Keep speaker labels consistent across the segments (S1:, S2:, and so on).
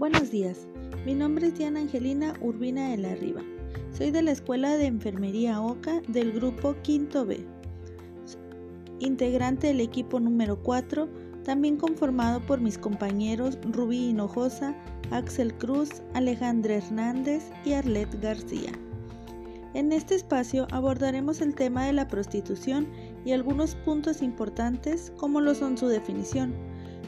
S1: Buenos días, mi nombre es Diana Angelina Urbina de la Riva. Soy de la Escuela de Enfermería OCA del grupo Quinto B, integrante del equipo número 4, también conformado por mis compañeros Rubí Hinojosa, Axel Cruz, Alejandra Hernández y Arlet García. En este espacio abordaremos el tema de la prostitución y algunos puntos importantes como lo son su definición,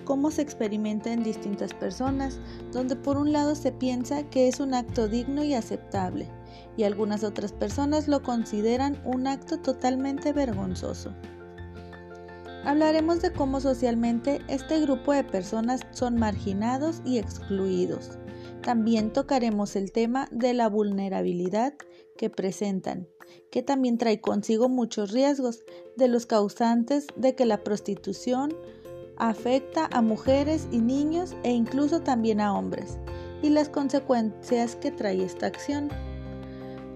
S1: cómo se experimenta en distintas personas, donde por un lado se piensa que es un acto digno y aceptable, y algunas otras personas lo consideran un acto totalmente vergonzoso. Hablaremos de cómo socialmente este grupo de personas son marginados y excluidos. También tocaremos el tema de la vulnerabilidad que presentan, que también trae consigo muchos riesgos de los causantes de que la prostitución afecta a mujeres y niños e incluso también a hombres, y las consecuencias que trae esta acción,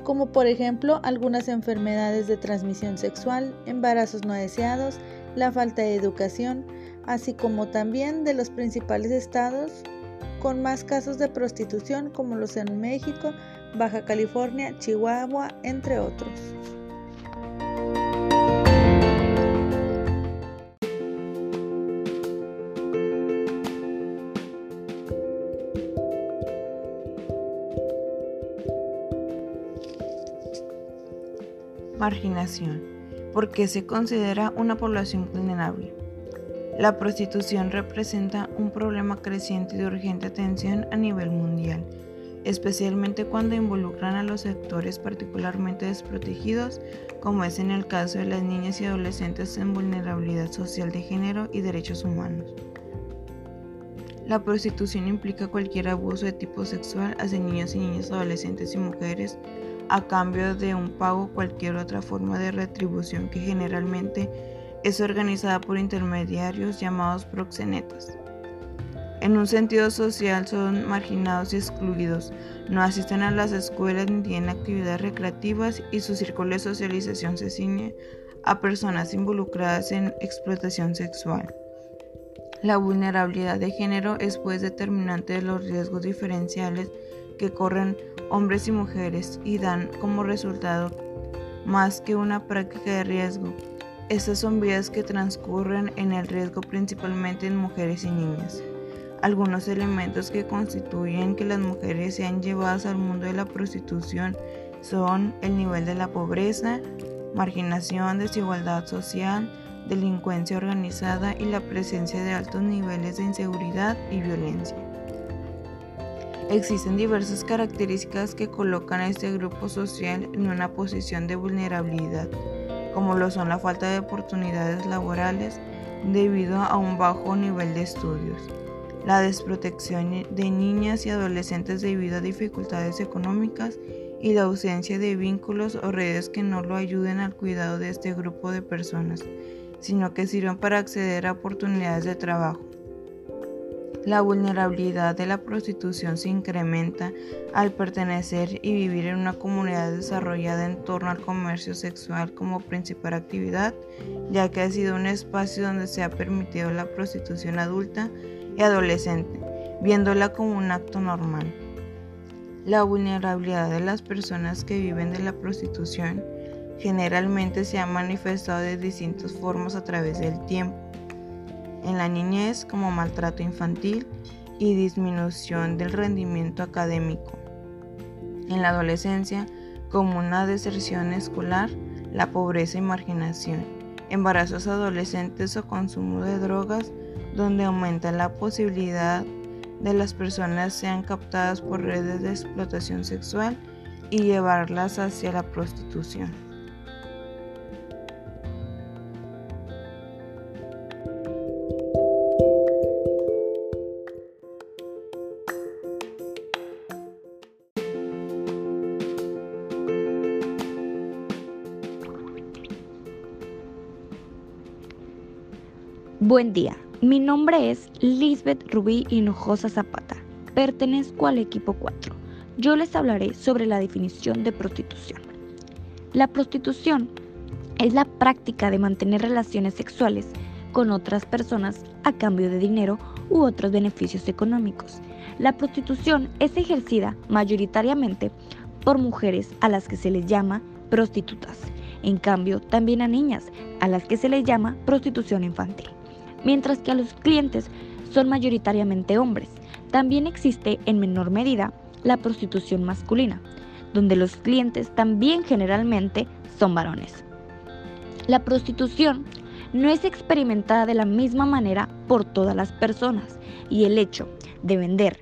S1: como por ejemplo algunas enfermedades de transmisión sexual, embarazos no deseados, la falta de educación, así como también de los principales estados con más casos de prostitución como los en México, Baja California, Chihuahua, entre otros.
S2: Marginación. ¿Por qué se considera una población vulnerable? La prostitución representa un problema creciente de urgente atención a nivel mundial, especialmente cuando involucran a los sectores particularmente desprotegidos, como es en el caso de las niñas y adolescentes en vulnerabilidad social de género y derechos humanos. La prostitución implica cualquier abuso de tipo sexual hacia niños y niñas, adolescentes y mujeres a cambio de un pago o cualquier otra forma de retribución que generalmente es organizada por intermediarios llamados proxenetas. En un sentido social son marginados y excluidos, no asisten a las escuelas ni tienen actividades recreativas y su círculo de socialización se ciñe a personas involucradas en explotación sexual. La vulnerabilidad de género es pues determinante de los riesgos diferenciales que corren hombres y mujeres y dan como resultado más que una práctica de riesgo. Estas son vidas que transcurren en el riesgo principalmente en mujeres y niñas. Algunos elementos que constituyen que las mujeres sean llevadas al mundo de la prostitución son el nivel de la pobreza, marginación, desigualdad social, delincuencia organizada y la presencia de altos niveles de inseguridad y violencia. Existen diversas características que colocan a este grupo social en una posición de vulnerabilidad, como lo son la falta de oportunidades laborales debido a un bajo nivel de estudios, la desprotección de niñas y adolescentes debido a dificultades económicas y la ausencia de vínculos o redes que no lo ayuden al cuidado de este grupo de personas, sino que sirvan para acceder a oportunidades de trabajo. La vulnerabilidad de la prostitución se incrementa al pertenecer y vivir en una comunidad desarrollada en torno al comercio sexual como principal actividad, ya que ha sido un espacio donde se ha permitido la prostitución adulta y adolescente, viéndola como un acto normal. La vulnerabilidad de las personas que viven de la prostitución generalmente se ha manifestado de distintas formas a través del tiempo en la niñez como maltrato infantil y disminución del rendimiento académico. En la adolescencia como una deserción escolar, la pobreza y marginación. Embarazos adolescentes o consumo de drogas donde aumenta la posibilidad de las personas sean captadas por redes de explotación sexual y llevarlas hacia la prostitución.
S3: Buen día, mi nombre es Lisbeth Rubí Hinojosa Zapata. Pertenezco al equipo 4. Yo les hablaré sobre la definición de prostitución. La prostitución es la práctica de mantener relaciones sexuales con otras personas a cambio de dinero u otros beneficios económicos. La prostitución es ejercida mayoritariamente por mujeres a las que se les llama prostitutas. En cambio, también a niñas a las que se les llama prostitución infantil. Mientras que a los clientes son mayoritariamente hombres. También existe en menor medida la prostitución masculina, donde los clientes también generalmente son varones. La prostitución no es experimentada de la misma manera por todas las personas y el hecho de vender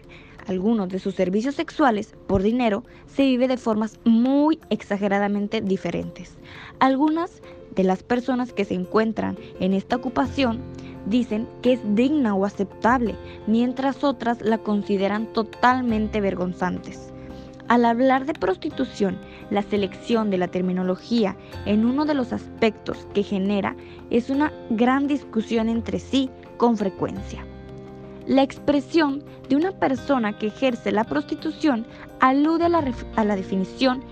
S3: algunos de sus servicios sexuales por dinero se vive de formas muy exageradamente diferentes. Algunas de las personas que se encuentran en esta ocupación dicen que es digna o aceptable, mientras otras la consideran totalmente vergonzantes. Al hablar de prostitución, la selección de la terminología en uno de los aspectos que genera es una gran discusión entre sí con frecuencia. La expresión de una persona que ejerce la prostitución alude a la, a la definición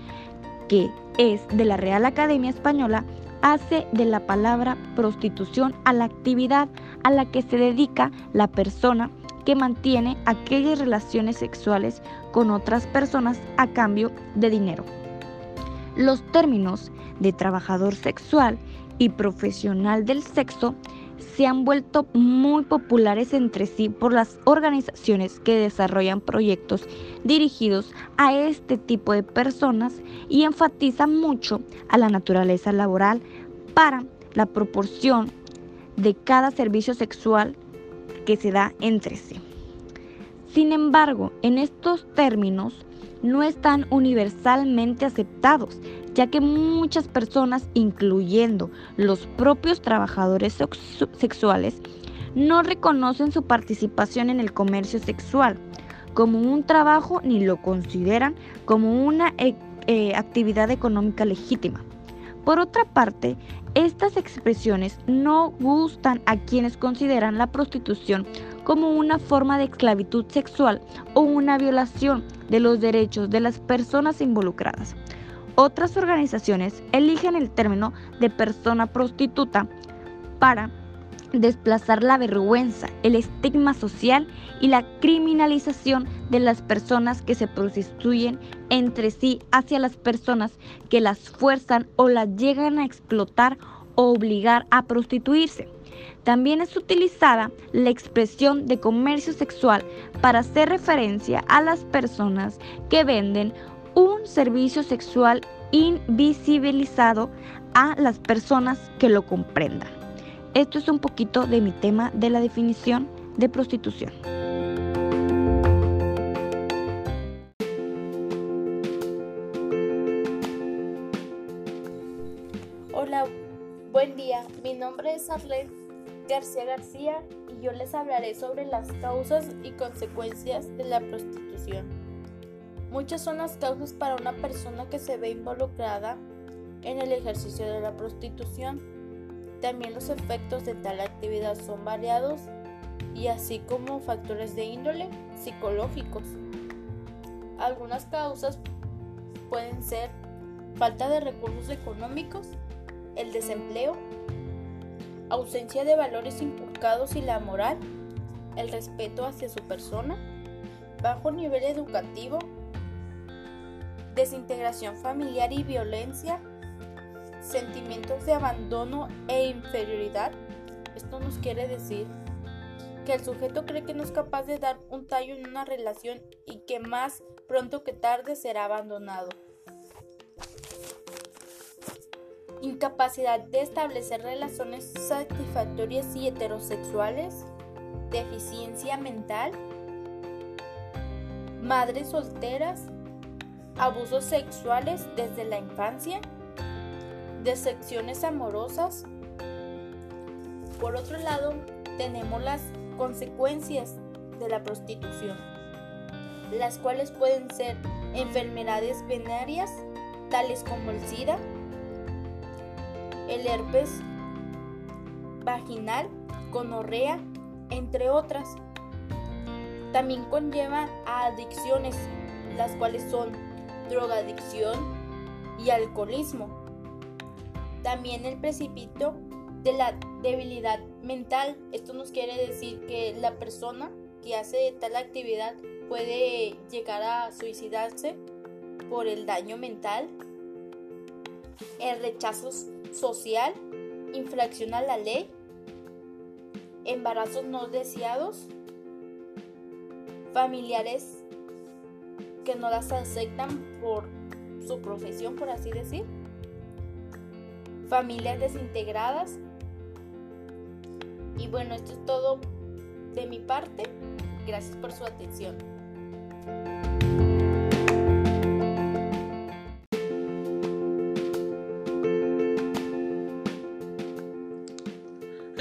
S3: que es de la Real Academia Española hace de la palabra prostitución a la actividad a la que se dedica la persona que mantiene aquellas relaciones sexuales con otras personas a cambio de dinero. Los términos de trabajador sexual y profesional del sexo se han vuelto muy populares entre sí por las organizaciones que desarrollan proyectos dirigidos a este tipo de personas y enfatizan mucho a la naturaleza laboral para la proporción de cada servicio sexual que se da entre sí. Sin embargo, en estos términos no están universalmente aceptados, ya que muchas personas, incluyendo los propios trabajadores sexuales, no reconocen su participación en el comercio sexual como un trabajo ni lo consideran como una eh, eh, actividad económica legítima. Por otra parte, estas expresiones no gustan a quienes consideran la prostitución como una forma de esclavitud sexual o una violación de los derechos de las personas involucradas. Otras organizaciones eligen el término de persona prostituta para desplazar la vergüenza, el estigma social y la criminalización de las personas que se prostituyen entre sí hacia las personas que las fuerzan o las llegan a explotar o obligar a prostituirse. También es utilizada la expresión de comercio sexual para hacer referencia a las personas que venden un servicio sexual invisibilizado a las personas que lo comprendan. Esto es un poquito de mi tema de la definición de prostitución.
S4: Hola, buen día. Mi nombre es Arlet García García y yo les hablaré sobre las causas y consecuencias de la prostitución. Muchas son las causas para una persona que se ve involucrada en el ejercicio de la prostitución también los efectos de tal actividad son variados y así como factores de índole psicológicos. Algunas causas pueden ser falta de recursos económicos, el desempleo, ausencia de valores inculcados y la moral, el respeto hacia su persona, bajo nivel educativo, desintegración familiar y violencia, sentimientos de abandono e inferioridad. Esto nos quiere decir que el sujeto cree que no es capaz de dar un tallo en una relación y que más pronto que tarde será abandonado. Incapacidad de establecer relaciones satisfactorias y heterosexuales. Deficiencia mental. Madres solteras. Abusos sexuales desde la infancia decepciones amorosas. Por otro lado, tenemos las consecuencias de la prostitución, las cuales pueden ser enfermedades venéreas, tales como el SIDA, el herpes vaginal, gonorrea, entre otras. También conlleva a adicciones, las cuales son drogadicción y alcoholismo. También el precipito de la debilidad mental. Esto nos quiere decir que la persona que hace tal actividad puede llegar a suicidarse por el daño mental, el rechazo social, infracción a la ley, embarazos no deseados, familiares que no las aceptan por su profesión, por así decir, familias desintegradas. Y bueno, esto es todo de mi parte. Gracias por su atención.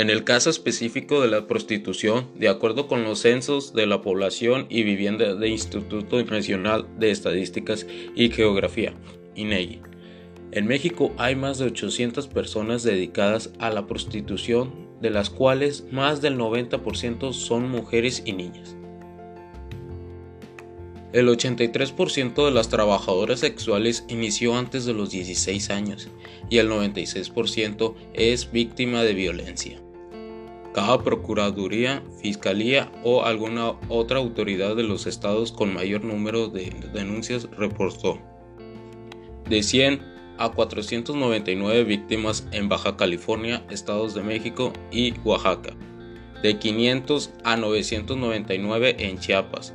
S5: En el caso específico de la prostitución, de acuerdo con los censos de la población y vivienda del Instituto Nacional de Estadísticas y Geografía, INEGI, en México hay más de 800 personas dedicadas a la prostitución, de las cuales más del 90% son mujeres y niñas. El 83% de las trabajadoras sexuales inició antes de los 16 años y el 96% es víctima de violencia cada procuraduría, fiscalía o alguna otra autoridad de los estados con mayor número de denuncias reportó. De 100 a 499 víctimas en Baja California, Estados de México y Oaxaca. De 500 a 999 en Chiapas.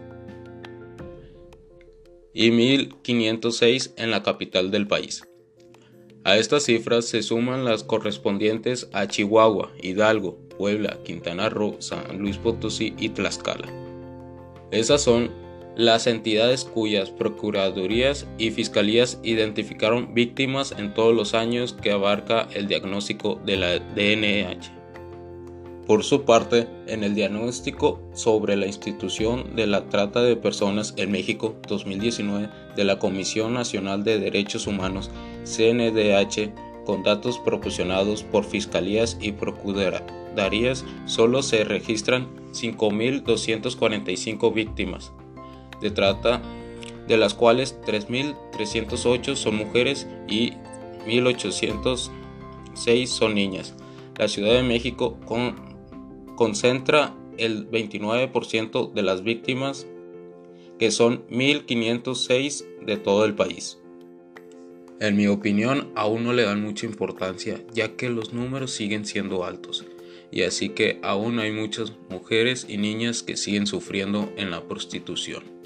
S5: Y 1506 en la capital del país. A estas cifras se suman las correspondientes a Chihuahua, Hidalgo, Puebla, Quintana Roo, San Luis Potosí y Tlaxcala. Esas son las entidades cuyas procuradurías y fiscalías identificaron víctimas en todos los años que abarca el diagnóstico de la DNH. Por su parte, en el diagnóstico sobre la institución de la trata de personas en México 2019 de la Comisión Nacional de Derechos Humanos, CNDH, con datos proporcionados por fiscalías y procuradurías, solo se registran 5.245 víctimas de trata, de las cuales 3.308 son mujeres y 1.806 son niñas. La Ciudad de México concentra el 29% de las víctimas, que son 1.506 de todo el país. En mi opinión, aún no le dan mucha importancia, ya que los números siguen siendo altos, y así que aún hay muchas mujeres y niñas que siguen sufriendo en la prostitución.